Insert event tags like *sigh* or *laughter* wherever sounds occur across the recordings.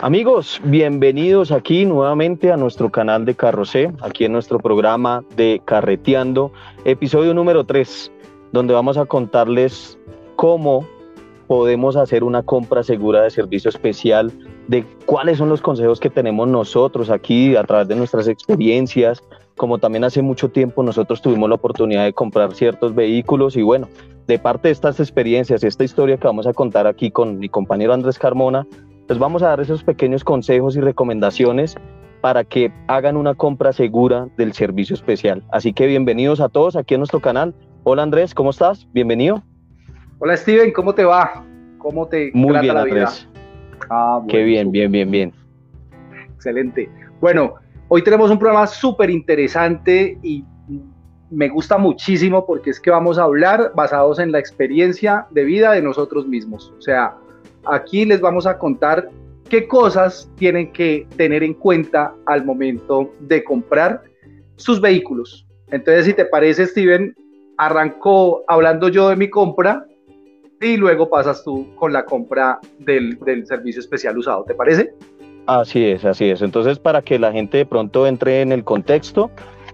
Amigos, bienvenidos aquí nuevamente a nuestro canal de Carrocé, aquí en nuestro programa de Carreteando, episodio número 3, donde vamos a contarles cómo podemos hacer una compra segura de servicio especial, de cuáles son los consejos que tenemos nosotros aquí a través de nuestras experiencias, como también hace mucho tiempo nosotros tuvimos la oportunidad de comprar ciertos vehículos y bueno, de parte de estas experiencias y esta historia que vamos a contar aquí con mi compañero Andrés Carmona, les vamos a dar esos pequeños consejos y recomendaciones para que hagan una compra segura del servicio especial. Así que bienvenidos a todos aquí en nuestro canal. Hola Andrés, ¿cómo estás? Bienvenido. Hola Steven, ¿cómo te va? ¿Cómo te Muy bien, Andrés. Ah, Qué bien, bien, bien, bien. Excelente. Bueno, hoy tenemos un programa súper interesante y me gusta muchísimo porque es que vamos a hablar basados en la experiencia de vida de nosotros mismos. O sea, Aquí les vamos a contar qué cosas tienen que tener en cuenta al momento de comprar sus vehículos. Entonces, si te parece, Steven, arrancó hablando yo de mi compra y luego pasas tú con la compra del, servicio especial usado. ¿Te parece? Así es, así es. Entonces, para que la gente de pronto entre en el contexto,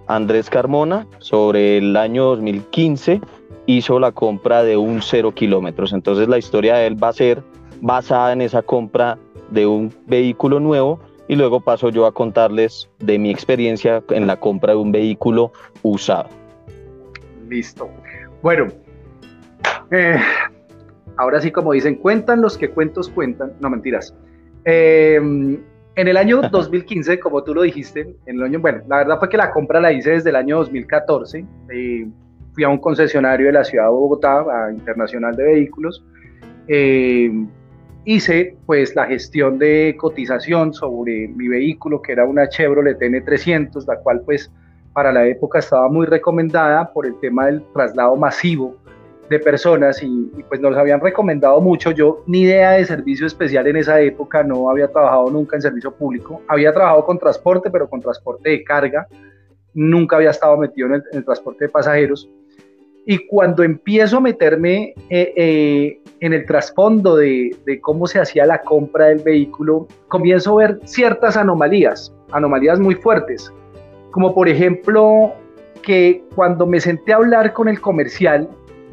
Andrés Carmona, sobre el año 2015, hizo la compra de un cero kilómetros. Entonces, la historia de él va a ser basada en esa compra de un vehículo nuevo y luego paso yo a contarles de mi experiencia en la compra de un vehículo usado. Listo. Bueno, eh, ahora sí como dicen, cuentan los que cuentos cuentan, no mentiras. Em, en el año *laughs* 2015, como tú lo dijiste, en el año, bueno, la verdad fue que la compra la hice desde el año 2014. Eh, fui a un concesionario de la ciudad de Bogotá, a Internacional de Vehículos. Hice pues la gestión de cotización sobre mi vehículo que era una Chevrolet N300, la cual pues para la época estaba muy recomendada por el tema del traslado masivo de personas y, pues nos habían recomendado mucho. Yo ni idea de servicio especial en esa época, no había trabajado nunca en servicio público, había trabajado con transporte, pero con transporte de carga, nunca había estado metido en el transporte de pasajeros. Y cuando empiezo a meterme eh, eh, en el trasfondo de, cómo se hacía la compra del vehículo, comienzo a ver ciertas anomalías, anomalías muy fuertes, como por ejemplo que cuando me senté a hablar con el comercial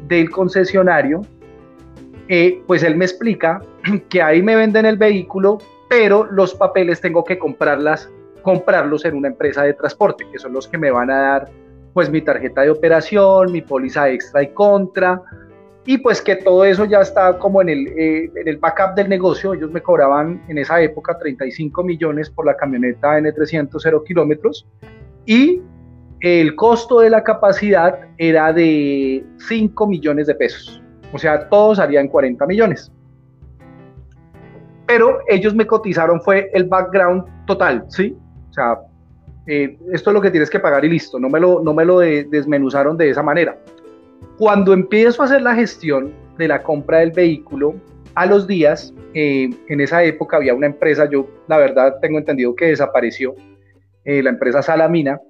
del concesionario, eh, pues él me explica *clears throat* que ahí me venden el vehículo, pero los papeles tengo que comprarlas, comprarlos en una empresa de transporte, que son los que me van a dar pues mi tarjeta de operación, mi póliza extra y contra, y pues que todo eso ya está como en el, eh, en el backup del negocio. Ellos me cobraban en esa época 35 millones por la camioneta N300 0 kilómetros y el costo de la capacidad era de 5 millones de pesos. O sea, todo salía en 40 millones. Pero ellos me cotizaron fue el background total, ¿sí? O sea, eh, esto es lo que tienes que pagar y listo, no me lo, no me lo desmenuzaron de esa manera. Cuando empiezo a hacer la gestión de la compra del vehículo, a los días, eh, en esa época había una empresa, yo la verdad tengo entendido que desapareció, eh, la empresa Salamina,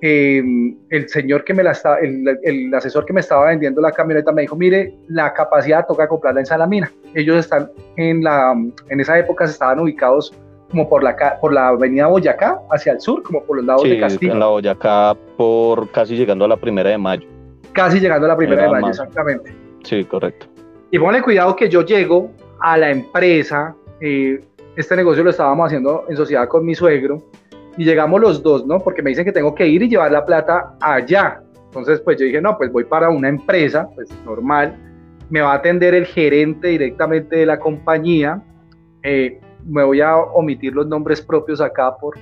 el señor que me la está, el, asesor que me estaba vendiendo la camioneta me dijo, mire, la capacidad toca comprarla en Salamina. Ellos están en la, en esa época se estaban ubicados como por la, por la avenida Boyacá, hacia el sur, como por los lados de Castillo. en la Boyacá, por casi llegando a la primera de mayo. Casi llegando a la primera de mayo, exactamente. Sí, correcto. Y póngale cuidado que yo llego a la empresa, eh, este negocio lo estábamos haciendo en sociedad con mi suegro, y llegamos los dos, ¿no? Porque me dicen que tengo que ir y llevar la plata allá. Entonces, pues yo dije, no, pues voy para una empresa, pues normal, me va a atender el gerente directamente de la compañía, eh, me voy a omitir los nombres propios acá por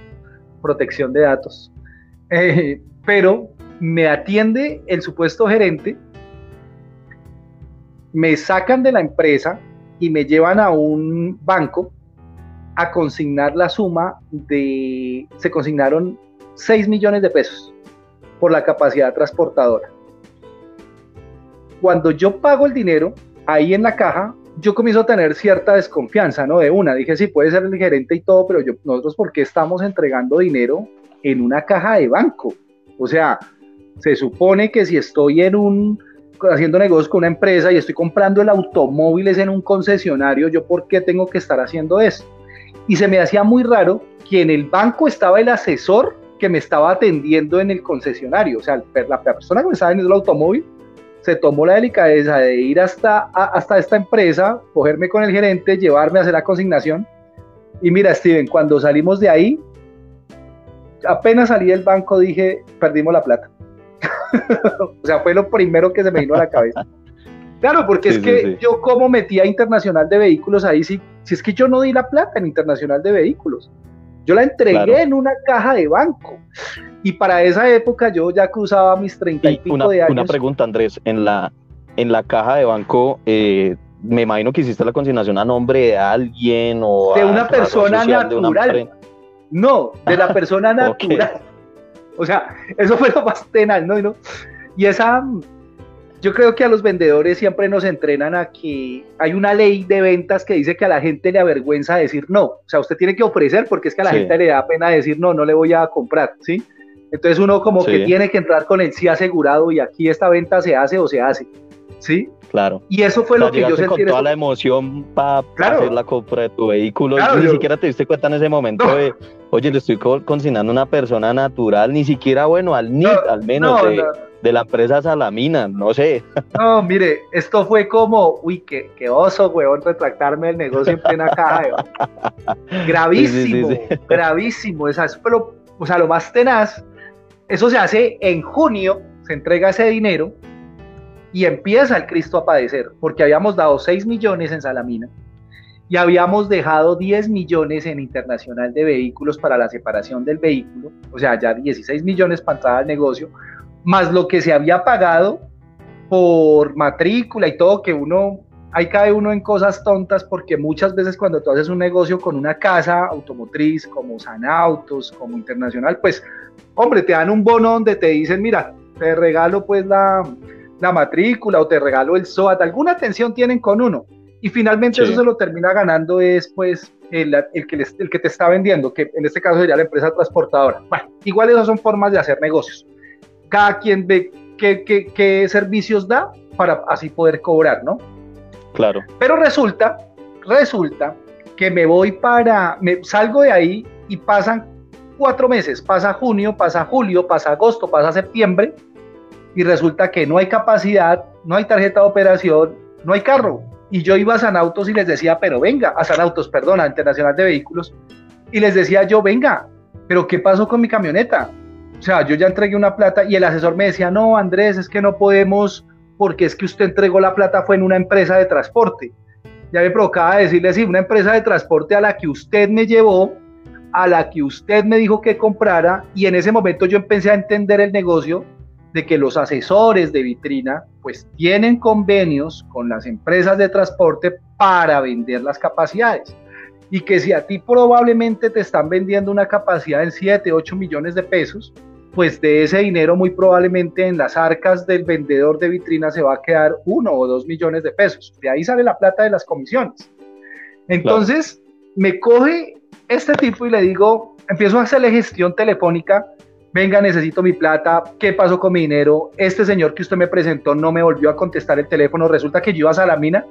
protección de datos, *laughs* eh, pero me atiende el supuesto gerente, me sacan de la empresa y me llevan a un banco a consignar la suma de, se consignaron 6 millones de pesos por la capacidad transportadora. Cuando yo pago el dinero, ahí en la caja yo comienzo a tener cierta desconfianza, ¿no? De una, dije, sí, puede ser el gerente y todo, pero nosotros, ¿por qué estamos entregando dinero en una caja de banco? O sea, se supone que si estoy en un, haciendo negocios con una empresa y estoy comprando el automóviles en un concesionario, ¿yo por qué tengo que estar haciendo eso? y se me hacía muy raro que en el banco estaba el asesor que me estaba atendiendo en el concesionario, o sea, la persona que me estaba vendiendo el automóvil se tomó la delicadeza de ir hasta, hasta esta empresa, cogerme con el gerente, llevarme a hacer la consignación. Y mira, Steven, cuando salimos de ahí, apenas salí del banco dije, perdimos la plata. *laughs* o sea, fue lo primero que se me vino a la cabeza. Claro, porque es que yo como metía Internacional de Vehículos ahí, sí, si es que yo no di la plata en Internacional de Vehículos. Yo la entregué en una caja de banco. Y para esa época yo ya cruzaba mis treinta y, pico de años. Una pregunta, Andrés, en la, en la caja de banco, eh, me imagino que hiciste la consignación a nombre de alguien o... De una persona natural. no, de la persona *laughs* natural. O sea, eso fue lo más tenaz, ¿no? Y esa, yo creo que a los vendedores siempre nos entrenan a que hay una ley de ventas que dice que a la gente le avergüenza decir no. O sea, usted tiene que ofrecer porque es que a la gente le da pena decir no, no le voy a comprar, ¿sí? Entonces uno como que tiene que entrar con el sí asegurado y aquí esta venta se hace o se hace, ¿sí? Claro. Y eso fue lo que yo sentí. Con toda la emoción para hacer la compra de tu vehículo. ni siquiera te diste cuenta en ese momento de, oye, le estoy consignando a una persona natural, ni siquiera, bueno, al NIT, al menos de, la empresa Salamina, no sé. *laughs* No, mire, esto fue como, uy, qué, qué oso, weón, retractarme el negocio en plena caja. *laughs* gravísimo, gravísimo. Esa es, pero, o sea, lo más tenaz, eso se hace en junio, se entrega ese dinero y empieza el Cristo a padecer, porque habíamos dado 6 millones en Salamina y habíamos dejado 10 millones en Internacional de Vehículos para la separación del vehículo, o sea, ya 16 millones para entrar al negocio, más lo que se había pagado por matrícula y todo, que uno, ahí cae uno en cosas tontas, porque muchas veces cuando tú haces un negocio con una casa automotriz como Sanautos, como Internacional, pues, hombre, te dan un bono donde te dicen, mira, te regalo pues la, la matrícula o te regalo el SOAT, alguna atención tienen con uno y finalmente eso se lo termina ganando es pues el, el, que el que te está vendiendo, que en este caso sería la empresa transportadora. Bueno, igual esas son formas de hacer negocios. Cada quien ve qué, qué, qué servicios da para así poder cobrar, ¿no? Claro. Pero resulta, resulta que me voy para, me salgo de ahí y pasan cuatro meses, pasa junio, pasa julio, pasa agosto, pasa septiembre, y resulta que no hay capacidad, no hay tarjeta de operación, no hay carro. Y yo iba a Sanautos y les decía, pero venga, a Sanautos, perdón, a Internacional de Vehículos, y les decía yo, venga, pero ¿qué pasó con mi camioneta? O sea, yo ya entregué una plata y el asesor me decía, no, Andrés, es que no podemos, porque es que usted entregó la plata, fue en una empresa de transporte. Ya me provocaba decirle, sí, una empresa de transporte a la que usted me llevó, a la que usted me dijo que comprara, y en ese momento yo empecé a entender el negocio de que los asesores de vitrina pues tienen convenios con las empresas de transporte para vender las capacidades. Y que si a ti probablemente te están vendiendo una capacidad en 7, 8 millones de pesos, pues de ese dinero muy probablemente en las arcas del vendedor de vitrina se va a quedar 1 o 2 millones de pesos. De ahí sale la plata de las comisiones. Entonces, me coge este tipo y le digo, empiezo a hacerle gestión telefónica venga, necesito mi plata, ¿qué pasó con mi dinero? Este señor que usted me presentó no me volvió a contestar el teléfono, resulta que yo iba a Salamina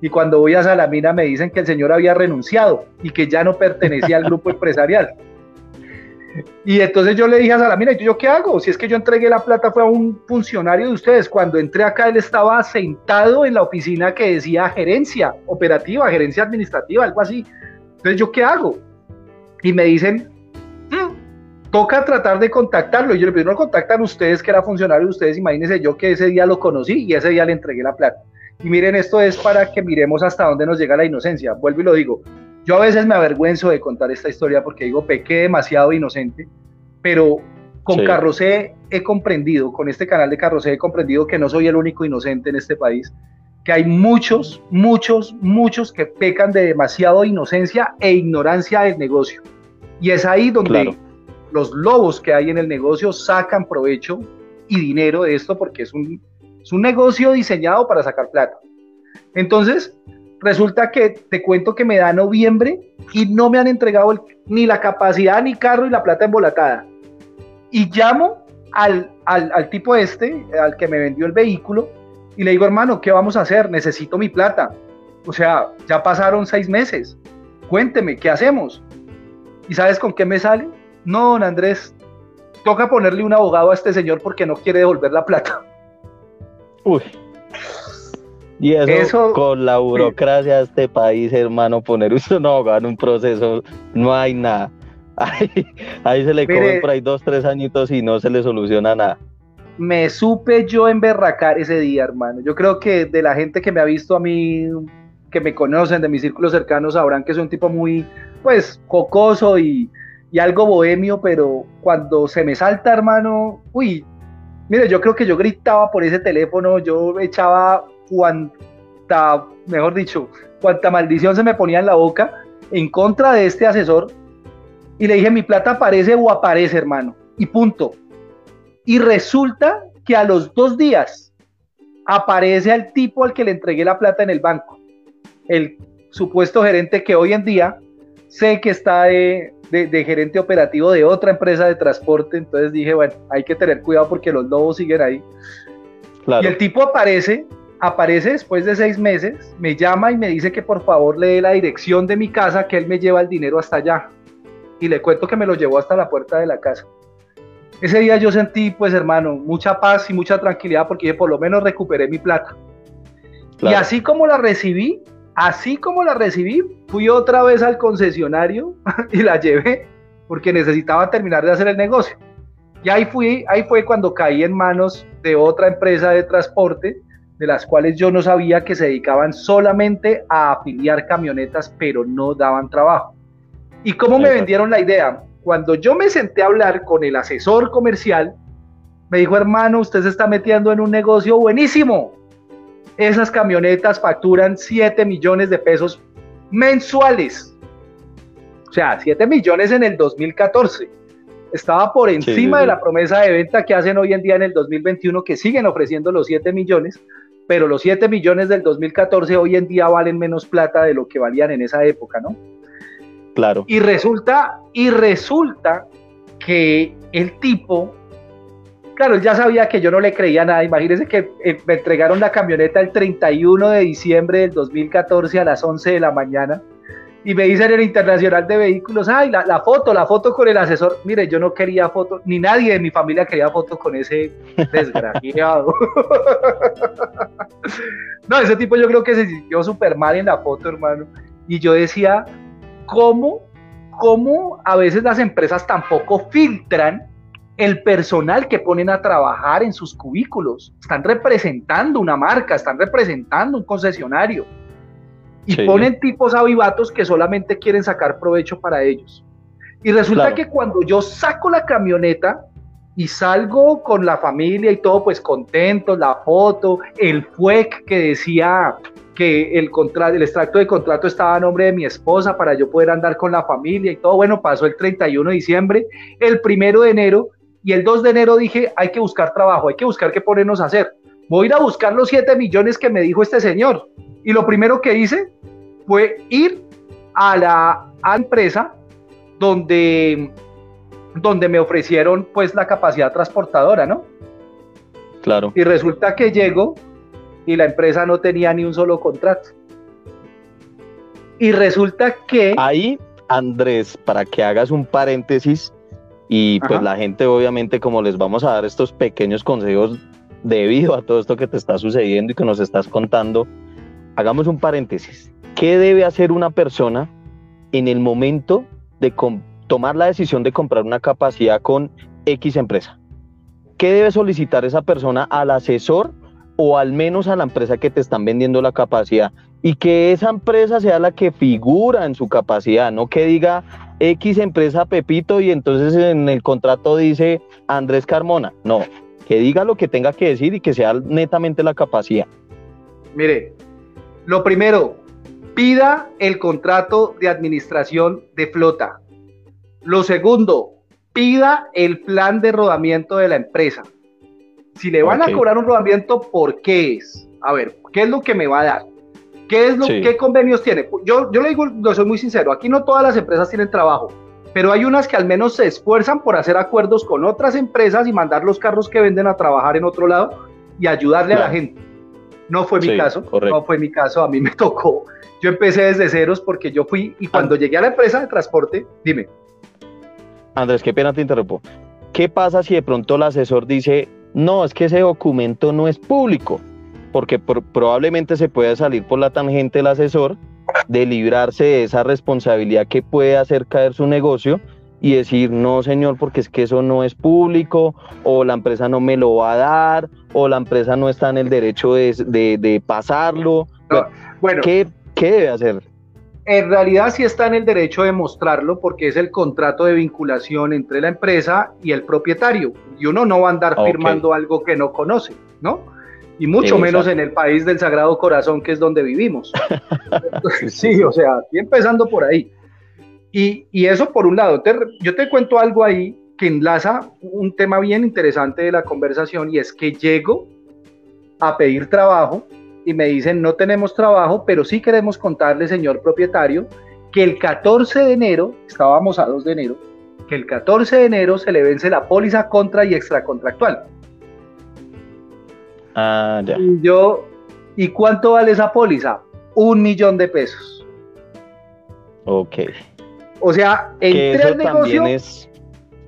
y cuando voy a Salamina me dicen que el señor había renunciado y que ya no pertenecía al grupo empresarial. *laughs* Y entonces yo le dije a Salamina, ¿y yo qué hago? Si es que yo entregué la plata fue a un funcionario de ustedes. Cuando entré acá él estaba sentado en la oficina que decía gerencia operativa, gerencia administrativa, algo así. Entonces yo qué hago? Y me dicen, toca tratar de contactarlo. Y yo le pedí, no contactan ustedes, que era funcionario de ustedes, imagínense yo que ese día lo conocí y ese día le entregué la plata. Y miren, esto es para que miremos hasta dónde nos llega la inocencia. Vuelvo y lo digo. Yo a veces me avergüenzo de contar esta historia porque digo, pequé demasiado inocente, pero con sí. Carrocé he comprendido, con este canal de Carrocé he comprendido que no soy el único inocente en este país, que hay muchos, muchos, muchos que pecan de demasiado inocencia e ignorancia del negocio. Y es ahí donde los lobos que hay en el negocio sacan provecho y dinero de esto porque es un, es un negocio diseñado para sacar plata. Entonces, resulta que te cuento que me da noviembre y no me han entregado ni la capacidad, ni carro y la plata embolatada. Y llamo al, al, al, tipo este, al que me vendió el vehículo, y le digo, hermano, ¿qué vamos a hacer? Necesito mi plata. O sea, ya pasaron seis meses. cuénteme, ¿qué hacemos? ¿Y sabes con qué me sale? No, don Andrés, toca ponerle un abogado a este señor porque no quiere devolver la plata. Uy. Y eso, con la burocracia de este país, hermano, poner usted *laughs* un abogado en un proceso, no hay nada. Ahí, se le comen por ahí dos, tres añitos y no se le soluciona nada. Me supe yo emberracar ese día, hermano. Yo creo que de la gente que me ha visto a mí, que me conocen, de mis círculos cercanos, sabrán que soy un tipo muy, pues, cocoso y, y algo bohemio, pero cuando se me salta, hermano, uy, mire, yo creo que yo gritaba por ese teléfono, yo echaba cuanta, mejor dicho, cuanta maldición se me ponía en la boca en contra de este asesor y le dije, mi plata aparece o aparece, hermano. Y punto. Y resulta que a los dos días aparece al tipo al que le entregué la plata en el banco. El supuesto gerente que hoy en día sé que está de, gerente operativo de otra empresa de transporte. Entonces dije, bueno, hay que tener cuidado porque los lobos siguen ahí. Y el tipo aparece, aparece después de seis meses, me llama y me dice que por favor le dé la dirección de mi casa, que él me lleva el dinero hasta allá y le cuento que me lo llevó hasta la puerta de la casa. Ese día yo sentí, pues hermano, mucha paz y mucha tranquilidad porque por lo menos recuperé mi plata. Y así como la recibí, así como la recibí, fui otra vez al concesionario *laughs* y la llevé porque necesitaba terminar de hacer el negocio. Y ahí fui, ahí fue cuando caí en manos de otra empresa de transporte, de las cuales yo no sabía que se dedicaban solamente a afiliar camionetas, pero no daban trabajo. ¿Y cómo me vendieron la idea? Cuando yo me senté a hablar con el asesor comercial, me dijo, hermano, usted se está metiendo en un negocio buenísimo. Esas camionetas facturan 7 millones de pesos mensuales. O sea, 7 millones en el 2014. Estaba por encima de la promesa de venta que hacen hoy en día en el 2021, que siguen ofreciendo los 7 millones, pero los 7 millones del 2014 hoy en día valen menos plata de lo que valían en esa época, ¿no? Claro. Y resulta, y resulta que el tipo, claro, él ya sabía que yo no le creía nada. Imagínense que eh, me entregaron la camioneta el 31 de diciembre del 2014 a las 11 de la mañana. Y me dicen en el Internacional de Vehículos, ay, la, la, foto, la foto con el asesor. Mire, yo no quería foto, ni nadie de mi familia quería foto con ese desgraciado. *laughs* no, ese tipo yo creo que se sintió súper mal en la foto, hermano. Y yo decía, cómo, cómo a veces las empresas tampoco filtran el personal que ponen a trabajar en sus cubículos. Están representando una marca, están representando un concesionario. Y ponen tipos avivatos que solamente quieren sacar provecho para ellos. Y resulta que cuando yo saco la camioneta y salgo con la familia y todo, pues contento, la foto, el FUEC que decía que el, contrato, el extracto de contrato estaba a nombre de mi esposa para yo poder andar con la familia y todo. Bueno, pasó el 31 de diciembre, el primero de enero y el 2 de enero dije, hay que buscar trabajo, hay que buscar qué ponernos a hacer. Voy a ir a buscar los 7 millones que me dijo este señor. Y lo primero que hice fue ir a la empresa donde, donde me ofrecieron pues la capacidad transportadora, ¿no? Claro. Y resulta que llego y la empresa no tenía ni un solo contrato. Y resulta que... Ahí, Andrés, para que hagas un paréntesis, y pues la gente obviamente como les vamos a dar estos pequeños consejos debido a todo esto que te está sucediendo y que nos estás contando, hagamos un paréntesis. ¿Qué debe hacer una persona en el momento de tomar la decisión de comprar una capacidad con X empresa? ¿Qué debe solicitar esa persona al asesor o al menos a la empresa que te están vendiendo la capacidad y que esa empresa sea la que figura en su capacidad, no que diga X empresa Pepito y entonces en el contrato dice Andrés Carmona, no, que diga lo que tenga que decir y que sea netamente la capacidad. Mire, lo primero, pida el contrato de administración de flota. Lo segundo, pida el plan de rodamiento de la empresa. Si le van a cobrar un rodamiento, ¿por qué es? A ver, ¿qué es lo que me va a dar? ¿Qué, es lo, ¿qué convenios tiene? Yo, yo le digo, lo soy muy sincero, aquí no todas las empresas tienen trabajo, pero hay unas que al menos se esfuerzan por hacer acuerdos con otras empresas y mandar los carros que venden a trabajar en otro lado y ayudarle a la gente. No fue mi caso, no fue mi caso, a mí me *laughs* tocó. Yo empecé desde ceros porque yo fui y cuando llegué a la empresa de transporte, dime. Andrés, qué pena te interrumpo. ¿Qué pasa si de pronto el asesor dice, no, es que ese documento no es público? Porque probablemente se puede salir por la tangente el asesor de librarse de esa responsabilidad que puede hacer caer su negocio y decir, no señor, porque es que eso no es público, o la empresa no me lo va a dar, o la empresa no está en el derecho de, pasarlo. bueno, ¿qué, ¿qué debe hacer? En realidad sí está en el derecho de mostrarlo porque es el contrato de vinculación entre la empresa y el propietario. Y uno no va a andar firmando algo que no conoce, ¿no? Y mucho menos en el país del Sagrado Corazón, que es donde vivimos. *laughs* sí, o sea, empezando por ahí. Y, eso por un lado, yo te cuento algo ahí que enlaza un tema bien interesante de la conversación y es que llego a pedir trabajo y me dicen no tenemos trabajo, pero sí queremos contarle, señor propietario, que el 14 de enero, estábamos a 2 de enero, que el 14 de enero se le vence la póliza contra y extracontractual. Ah, ya. Y yo, ¿y cuánto vale esa póliza? Un millón de pesos. Ok. O sea, entré al negocio. Es,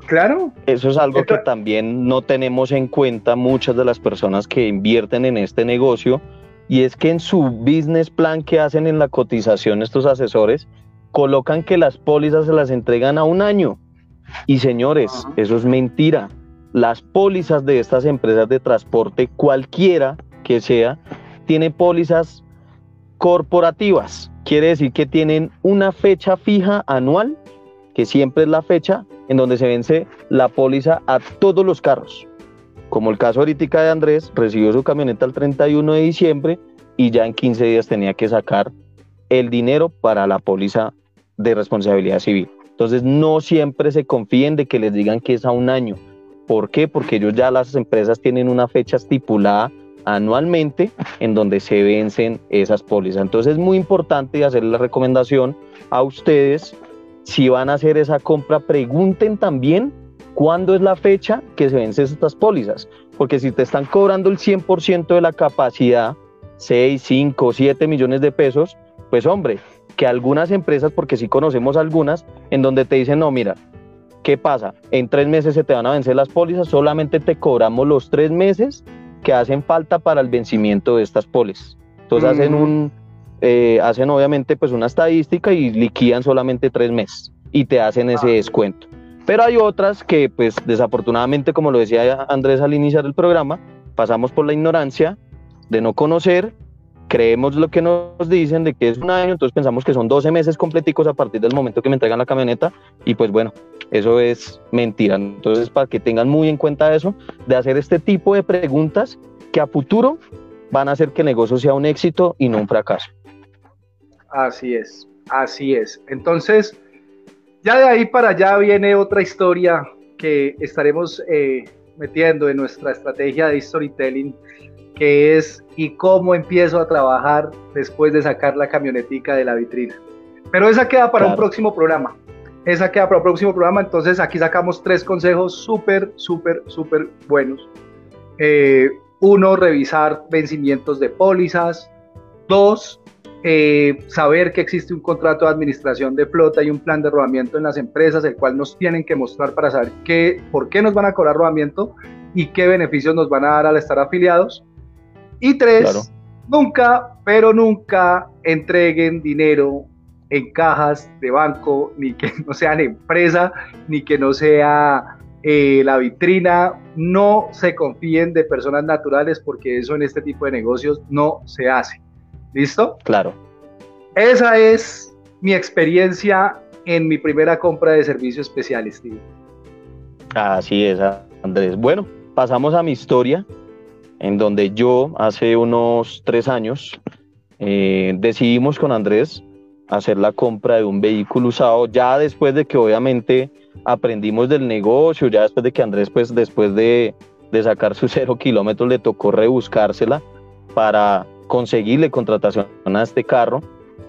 claro. Eso es algo que también no tenemos en cuenta muchas de las personas que invierten en este negocio. Y es que en su business plan que hacen en la cotización estos asesores, colocan que las pólizas se las entregan a un año. Y señores, eso es mentira. Las pólizas de estas empresas de transporte, cualquiera que sea, tiene pólizas corporativas. Quiere decir que tienen una fecha fija anual, que siempre es la fecha en donde se vence la póliza a todos los carros. Como el caso ahorita de Andrés, recibió su camioneta el 31 de diciembre y ya en 15 días tenía que sacar el dinero para la póliza de responsabilidad civil. Entonces no siempre se confíen de que les digan que es a un año. ¿Por qué? Porque ellos ya las empresas tienen una fecha estipulada anualmente en donde se vencen esas pólizas. Entonces es muy importante hacer la recomendación a ustedes, si van a hacer esa compra, pregunten también cuándo es la fecha que se vencen estas pólizas, porque si te están cobrando el 100% de la capacidad, 6, 5, 7 millones de pesos, pues hombre, que algunas empresas, porque sí conocemos algunas, en donde te dicen, no, mira, ¿qué pasa? En tres meses se te van a vencer las pólizas, solamente te cobramos los tres meses que hacen falta para el vencimiento de estas polis. Entonces hacen un, eh, hacen obviamente pues una estadística y liquidan solamente tres meses y te hacen ese ah. descuento. Pero hay otras que pues desafortunadamente, como lo decía Andrés al iniciar el programa, pasamos por la ignorancia de no conocer, creemos lo que nos dicen de que es un año, entonces pensamos que son 12 meses completicos a partir del momento que me entregan la camioneta y pues bueno, eso es mentira. Entonces, para que tengan muy en cuenta eso, de hacer este tipo de preguntas que a futuro van a hacer que el negocio sea un éxito y no un fracaso. Así es, así es. Entonces, ya de ahí para allá viene otra historia que estaremos eh, metiendo en nuestra estrategia de storytelling, que es y cómo empiezo a trabajar después de sacar la camionetica de la vitrina. Pero esa queda para un próximo programa esa queda para el próximo programa. Entonces aquí sacamos tres consejos súper, súper, súper buenos. Eh, uno, revisar vencimientos de pólizas. Dos, eh, saber que existe un contrato de administración de flota y un plan de rodamiento en las empresas, el cual nos tienen que mostrar para saber qué, por qué nos van a cobrar rodamiento y qué beneficios nos van a dar al estar afiliados. Y tres, nunca, pero nunca entreguen dinero en cajas de banco, ni que *laughs* no sean empresa, ni que no sea eh, la vitrina. No se confíen de personas naturales porque eso en este tipo de negocios no se hace. ¿Listo? Claro. Esa es mi experiencia en mi primera compra de servicios especiales, tío. Así es, Andrés. Bueno, pasamos a mi historia, en donde yo hace unos tres años eh, decidimos con Andrés hacer la compra de un vehículo usado, ya después de que obviamente aprendimos del negocio, ya después de que Andrés, pues después de, sacar sus *laughs* cero kilómetros, le tocó rebuscársela para conseguirle contratación a este carro.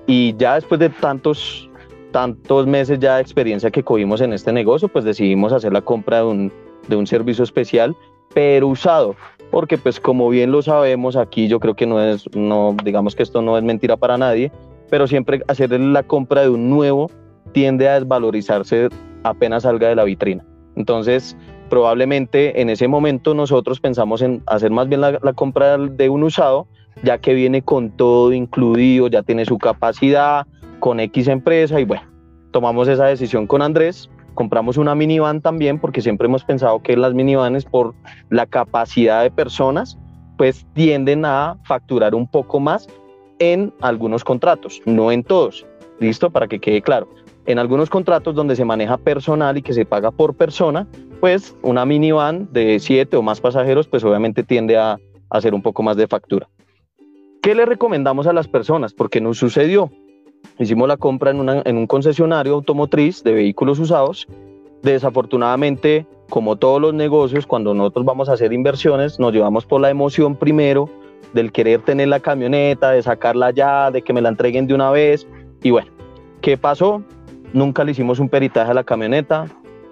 Y ya después de tantos, tantos meses ya de experiencia que cogimos en este negocio, pues decidimos hacer la compra de un, de un servicio especial, pero usado. Porque pues como bien lo sabemos aquí yo creo que no es, no, digamos que esto no es mentira para nadie, pero siempre hacer la compra de un nuevo tiende a desvalorizarse apenas salga de la vitrina. Entonces, probablemente en ese momento nosotros pensamos en hacer más bien la, compra de un usado, ya que viene con todo incluido, ya tiene su capacidad, con X empresa y bueno, tomamos esa decisión con Andrés, compramos una minivan también porque siempre hemos pensado que las minivanes por la capacidad de personas pues tienden a facturar un poco más en algunos contratos, no en todos. ¿Listo? Para que quede claro. En algunos contratos donde se maneja personal y que se paga por persona, pues una minivan de siete o más pasajeros, pues obviamente tiende a hacer un poco más de factura. ¿Qué le recomendamos a las personas? Porque nos sucedió. Hicimos la compra en, en un concesionario automotriz de vehículos usados. Desafortunadamente, como todos los negocios, cuando nosotros vamos a hacer inversiones, nos llevamos por la emoción primero del querer tener la camioneta, de sacarla ya, de que me la entreguen de una vez. Y bueno, ¿qué pasó? Nunca le hicimos un peritaje a la camioneta,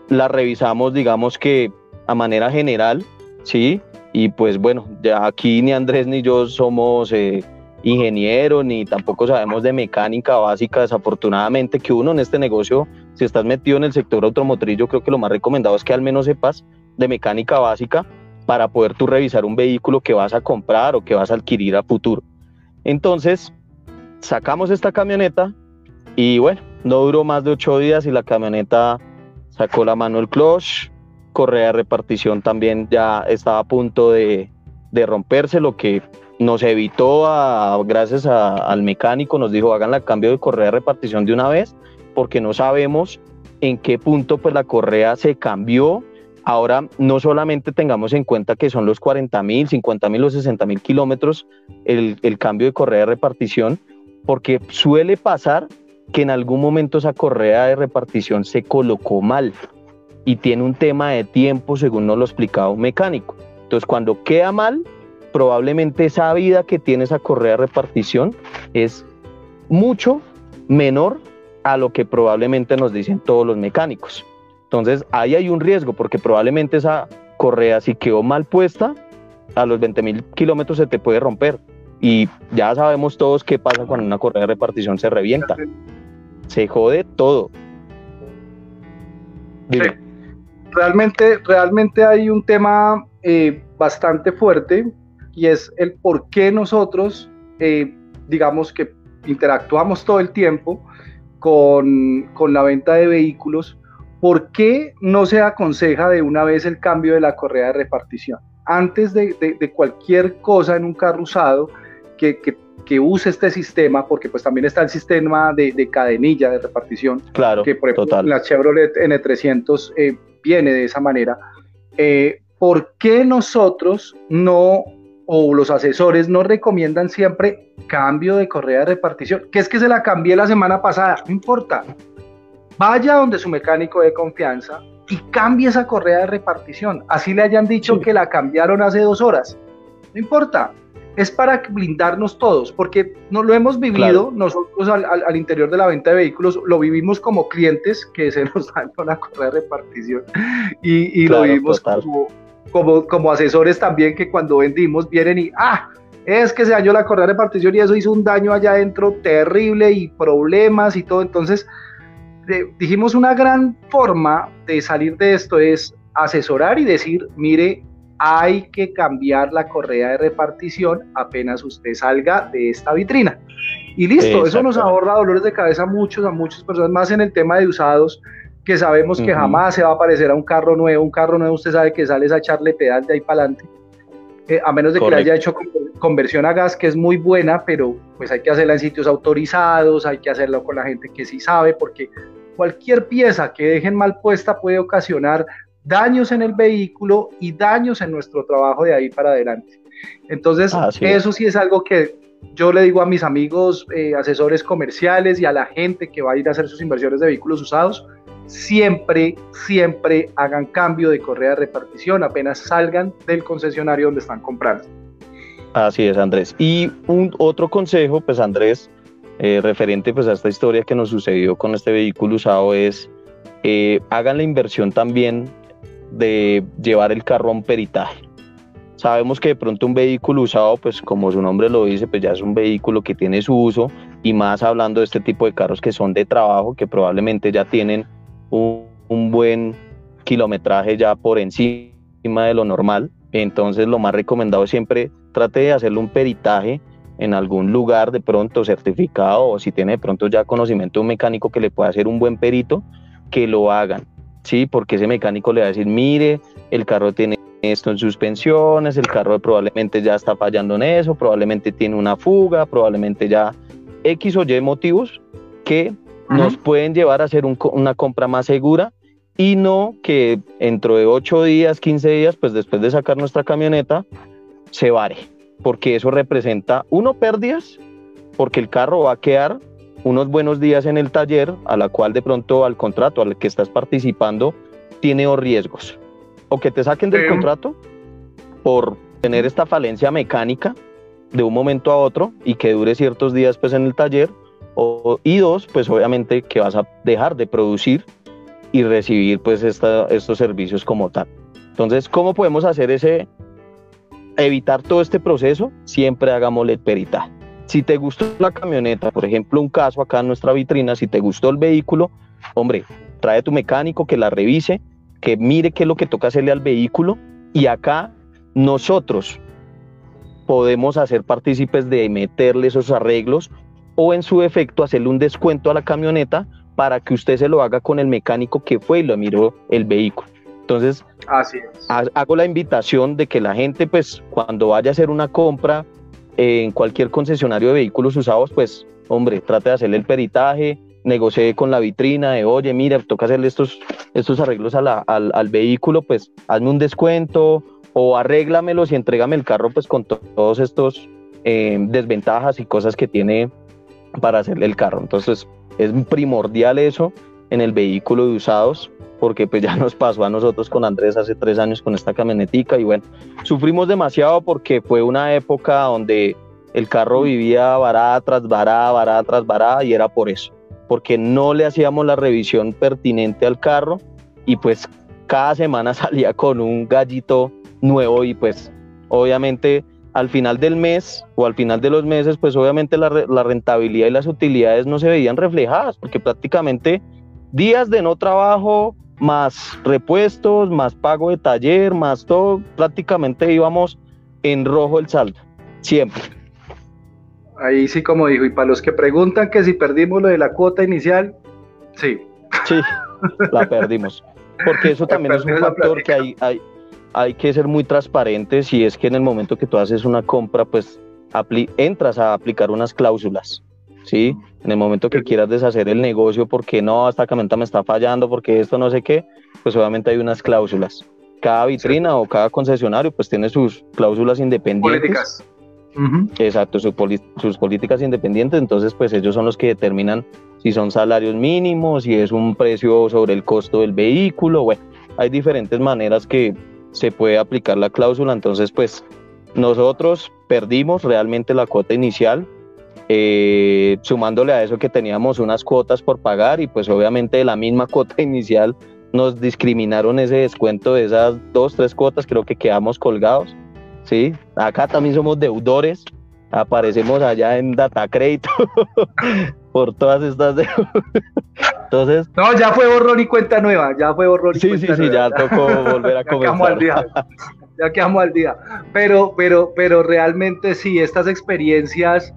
la revisamos, digamos que a manera general, ¿sí? Y pues bueno, ya aquí ni Andrés ni yo somos eh, ingenieros, ni tampoco sabemos de mecánica básica, desafortunadamente, que uno en este negocio, si estás metido en el sector automotriz, yo creo que lo más recomendado es que al menos sepas de mecánica básica para poder tú revisar un vehículo que vas a comprar o que vas a adquirir a futuro. Entonces, sacamos esta camioneta y bueno, no duró más de ocho días y la camioneta sacó la mano el clutch, correa de repartición también ya estaba a punto de, romperse, lo que nos evitó, gracias al mecánico, nos dijo hagan el cambio de correa de repartición de una vez, porque no sabemos en qué punto pues la correa se cambió. Ahora no solamente tengamos en cuenta que son los 40 mil, 50 mil o 60 mil kilómetros el, el cambio de correa de repartición, porque suele pasar que en algún momento esa correa de repartición se colocó mal y tiene un tema de tiempo, según nos lo explicaba un mecánico. Entonces, cuando queda mal, probablemente esa vida que tiene esa correa de repartición es mucho menor a lo que probablemente nos dicen todos los mecánicos. Entonces, ahí hay un riesgo, porque probablemente esa correa, si quedó mal puesta, a los 20 mil kilómetros se te puede romper. Y ya sabemos todos qué pasa cuando una correa de repartición se revienta se jode todo. Realmente, realmente hay un tema eh, bastante fuerte y es el por qué nosotros, eh, digamos que interactuamos todo el tiempo con, con, la venta de vehículos, ¿por qué no se aconseja de una vez el cambio de la correa de repartición? Antes de, de, cualquier cosa en un carro usado que, que que use este sistema, porque pues también está el sistema de, cadenilla de repartición, claro, que por ejemplo la Chevrolet N300 eh, viene de esa manera. Eh, ¿Por qué nosotros no, o los asesores no recomiendan siempre cambio de correa de repartición? Que es que se la cambié la semana pasada, no importa. Vaya donde su mecánico de confianza y cambie esa correa de repartición. Así le hayan dicho que la cambiaron hace dos horas. No importa, es para blindarnos todos, porque no lo hemos vivido nosotros al, interior de la venta de vehículos, lo vivimos como clientes que se nos *laughs* dan la correa de repartición y, lo vivimos como, como, asesores también que cuando vendimos vienen y, ah, es que se dañó la correa de repartición y eso hizo un daño allá adentro terrible y problemas y todo. Entonces, dijimos una gran forma de salir de esto es asesorar y decir, mire, hay que cambiar la correa de repartición apenas usted salga de esta vitrina. Y listo, eso nos ahorra dolores de cabeza a muchos, a muchas personas, más en el tema de usados, que sabemos que jamás se va a parecer a un carro nuevo. Un carro nuevo usted sabe que sale a echarle pedal de ahí para adelante. Eh, a menos de que le haya hecho conversión a gas, que es muy buena, pero pues hay que hacerla en sitios autorizados, hay que hacerlo con la gente que sí sabe, porque cualquier pieza que dejen mal puesta puede ocasionar daños en el vehículo y daños en nuestro trabajo de ahí para adelante. Entonces, ah, eso sí es algo que yo le digo a mis amigos eh, asesores comerciales y a la gente que va a ir a hacer sus inversiones de vehículos usados, siempre, siempre hagan cambio de correa de repartición apenas salgan del concesionario donde están comprando. Así es, Andrés. Y un otro consejo, pues Andrés, eh, referente pues a esta historia que nos sucedió con este vehículo usado es eh, hagan la inversión también de llevar el carro a un peritaje. Sabemos que de pronto un vehículo usado, pues como su nombre lo dice, pues ya es un vehículo que tiene su uso y más hablando de este tipo de carros que son de trabajo, que probablemente ya tienen un, buen kilometraje ya por encima de lo normal. Entonces lo más recomendado es siempre trate de hacerle un peritaje en algún lugar de pronto certificado o si tiene de pronto ya conocimiento de un mecánico que le pueda hacer un buen perito, que lo hagan, ¿sí? Porque ese mecánico le va a decir, mire, el carro tiene esto en suspensiones, el carro probablemente ya está fallando en eso, probablemente tiene una fuga, probablemente ya X o Y motivos que nos pueden llevar a hacer una compra más segura y no que dentro de 8 días, 15 días, pues después de sacar nuestra camioneta, se vare, porque eso representa, uno, pérdidas, porque el carro va a quedar unos buenos días en el taller, a la cual de pronto al contrato al que estás participando tiene riesgos. O que te saquen del contrato por tener esta falencia mecánica de un momento a otro y que dure ciertos días pues en el taller y dos pues obviamente que vas a dejar de producir y recibir pues estos servicios como tal. Entonces, ¿cómo podemos hacer ese, evitar todo este proceso? Siempre hagámosle el peritaje. Si te gustó la camioneta, por ejemplo, un caso acá en nuestra vitrina, si te gustó el vehículo, hombre, trae a tu mecánico que la revise, que mire qué es lo que toca hacerle al vehículo y acá nosotros podemos hacer partícipes de meterle esos arreglos o en su efecto hacerle un descuento a la camioneta para que usted se lo haga con el mecánico que fue y lo miró el vehículo. Entonces, hago la invitación de que la gente, pues, cuando vaya a hacer una compra en cualquier concesionario de vehículos usados, pues, hombre, trate de hacerle el peritaje, negocié con la vitrina de, oye, mira, toca hacerle estos, estos arreglos al, al, vehículo, pues hazme un descuento o arréglamelos y entrégame el carro pues con todos estos eh, desventajas y cosas que tiene para hacerle el carro. Entonces es primordial eso en el vehículo de usados porque pues ya *laughs* nos pasó a nosotros con Andrés hace tres años con esta camionetica y bueno, sufrimos demasiado porque fue una época donde el carro vivía varada tras varada, varada tras varada y era por eso porque no le hacíamos la revisión pertinente al carro y pues cada semana *laughs* salía con un gallito nuevo y pues obviamente al final del mes o al final de los meses pues obviamente la, rentabilidad y las utilidades no se veían reflejadas porque prácticamente días de no trabajo más repuestos, más pago de taller, más todo, prácticamente íbamos en rojo el saldo, siempre. Ahí sí, como dijo, y para los que preguntan que si perdimos lo de la cuota inicial, sí. Sí, la perdimos. Porque eso *laughs* también es un factor que hay, hay, hay que ser muy transparentes y es que en el momento que tú haces una compra, pues entras a aplicar unas cláusulas, ¿sí? En el momento que quieras deshacer el negocio porque no, esta camioneta me está fallando, porque esto no sé qué, pues obviamente hay unas cláusulas. Cada vitrina o cada concesionario pues tiene sus cláusulas independientes. Políticas Exacto, sus políticas independientes, entonces pues ellos son los que determinan si son salarios mínimos, si es un precio sobre el costo del vehículo, bueno, hay diferentes maneras que se puede aplicar la cláusula, entonces pues nosotros perdimos realmente la cuota inicial, eh, sumándole a eso que teníamos unas cuotas por pagar y pues obviamente de la misma *laughs* cuota inicial nos discriminaron ese descuento de esas dos, tres cuotas, creo que quedamos colgados ¿sí? Acá también somos deudores, aparecemos allá en Data Crédito *laughs* por todas estas deudas. Entonces... No, ya fue borrón y cuenta nueva, ya fue borrón y sí, Sí, sí, ya tocó volver a *laughs* ya Quedamos al día, ya quedamos al día. Pero, pero, pero realmente sí, estas experiencias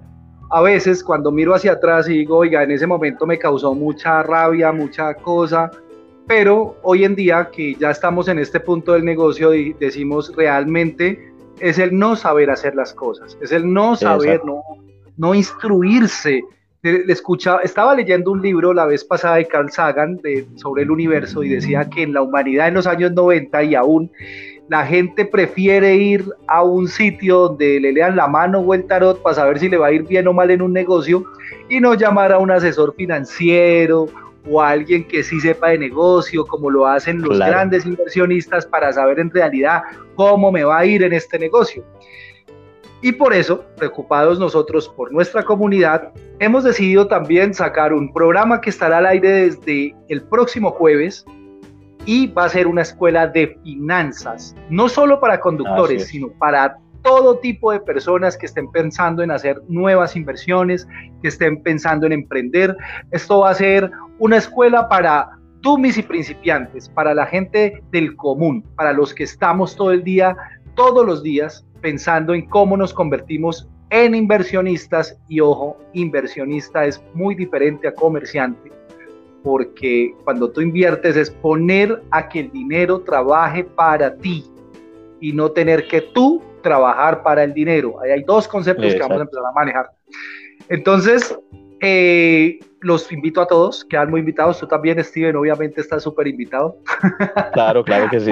a veces cuando miro hacia atrás y digo, oiga, en ese momento me causó mucha rabia, mucha cosa, pero hoy en día que ya estamos en este punto del negocio y decimos realmente es el no saber hacer las cosas, es el no saber, no, no instruirse. Le escuchaba, estaba leyendo un libro la vez pasada de Carl Sagan de, sobre el universo y decía que en la humanidad en los años 90 y aún la gente prefiere ir a un sitio donde le lean la mano o el tarot para saber si le va a ir bien o mal en un negocio y no llamar a un asesor financiero o a alguien que sí sepa de negocio, como lo hacen los grandes inversionistas para saber en realidad cómo me va a ir en este negocio. Y por eso, preocupados nosotros por nuestra comunidad, hemos decidido también sacar un programa que estará al aire desde el próximo jueves y va a ser una escuela de finanzas, no solo para conductores, sino para todo tipo de personas que estén pensando en hacer nuevas inversiones, que estén pensando en emprender. Esto va a ser una escuela para dummies y principiantes, para la gente del común, para los que estamos todo el día, todos los días, pensando en cómo nos convertimos en inversionistas. Y ojo, inversionista es muy diferente a comerciante porque cuando tú inviertes es poner a que el dinero trabaje para ti y no tener que tú trabajar para el dinero. Ahí hay dos conceptos que vamos a empezar a manejar. Entonces, eh, los invito a todos, quedan muy invitados. Tú también, Steven, obviamente estás súper invitado. Claro, claro que *laughs* sí.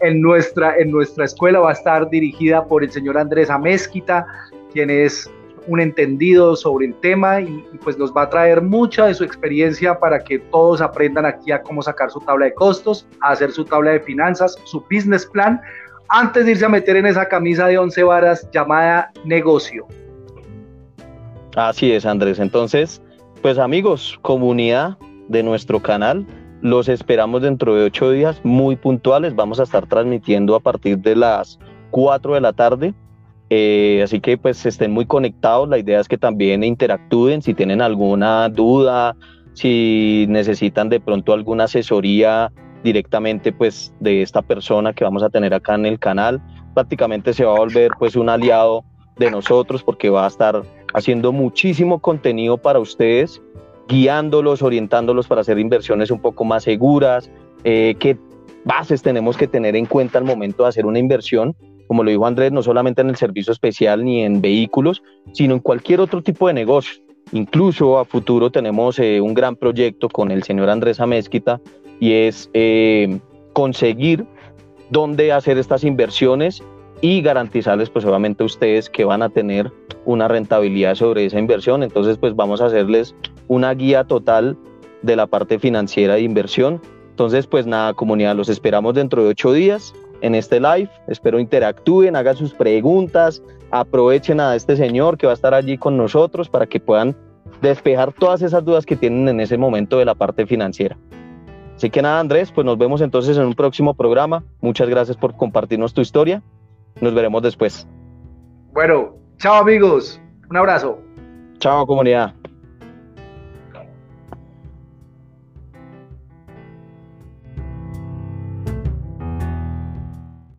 en, nuestra, en nuestra escuela va a estar dirigida por el señor Andrés Amezquita, quien es un entendido sobre el tema y, pues nos va a traer mucha de su experiencia para que todos aprendan aquí a cómo sacar su tabla de costos, a hacer su tabla de finanzas, su business plan, antes de irse a meter en esa camisa de 11 varas llamada negocio. Así es, Andrés. Entonces, pues amigos, comunidad de nuestro canal, los esperamos dentro de ocho días muy puntuales. Vamos a estar transmitiendo a partir de las 4 de la tarde eh, así que pues estén muy conectados. La idea es que también interactúen si tienen alguna duda, si necesitan de pronto alguna asesoría directamente pues de esta persona que vamos a tener acá en el canal. Prácticamente se va a volver pues un aliado de nosotros porque va a estar haciendo muchísimo contenido para ustedes, guiándolos, orientándolos para hacer inversiones un poco más seguras, eh, qué bases tenemos que tener en cuenta al momento de hacer una inversión como lo dijo Andrés, no solamente en el servicio especial ni en vehículos, sino en cualquier otro tipo de negocio. Incluso a futuro tenemos eh, un gran proyecto con el señor Andrés Amezquita y es eh, conseguir dónde hacer estas inversiones y garantizarles pues obviamente a ustedes que van a tener una rentabilidad sobre esa inversión. Entonces pues vamos a hacerles una guía total de la parte financiera de inversión. Entonces pues nada comunidad, los esperamos dentro de ocho días en este live. Espero interactúen, hagan sus preguntas, aprovechen a este señor que va a estar allí con nosotros para que puedan despejar todas esas dudas que tienen en ese momento de la parte financiera. Así que nada, Andrés, pues nos vemos entonces en un próximo programa. Muchas gracias por compartirnos tu historia. Nos veremos después. Bueno, chao amigos. Un abrazo. Chao comunidad.